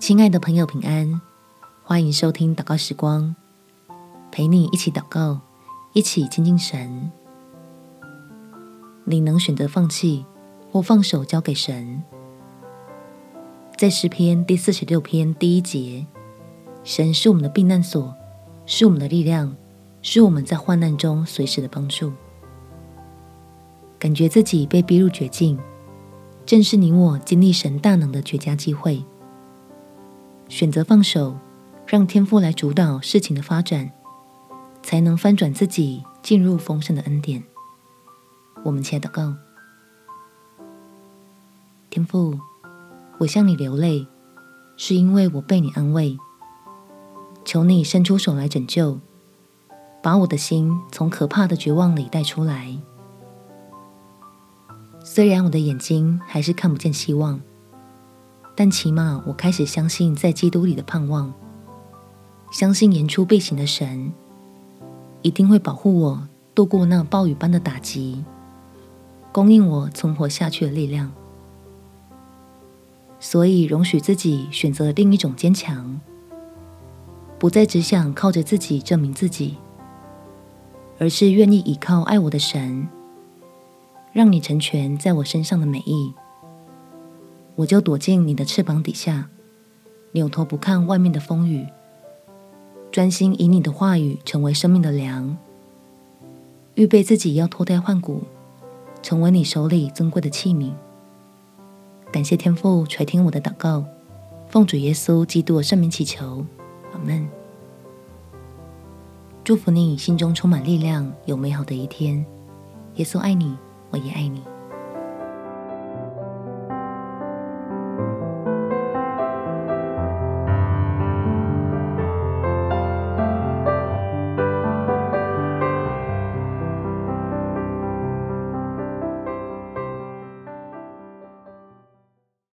亲爱的朋友，平安！欢迎收听祷告时光，陪你一起祷告，一起亲近神。你能选择放弃或放手交给神。在诗篇第四十六篇第一节，神是我们的避难所，是我们的力量，是我们在患难中随时的帮助。感觉自己被逼入绝境，正是你我经历神大能的绝佳机会。选择放手，让天父来主导事情的发展，才能翻转自己，进入丰盛的恩典。我们起来祷告，天父，我向你流泪，是因为我被你安慰。求你伸出手来拯救，把我的心从可怕的绝望里带出来。虽然我的眼睛还是看不见希望，但起码我开始相信在基督里的盼望，相信言出必行的神一定会保护我度过那暴雨般的打击，供应我存活下去的力量。所以，容许自己选择另一种坚强，不再只想靠着自己证明自己，而是愿意依靠爱我的神。让你成全在我身上的美意，我就躲进你的翅膀底下，扭头不看外面的风雨，专心以你的话语成为生命的粮，预备自己要脱胎换骨，成为你手里尊贵的器皿。感谢天父垂听我的祷告，奉主耶稣基督的圣名祈求，阿门。祝福你心中充满力量，有美好的一天。耶稣爱你。我也爱你。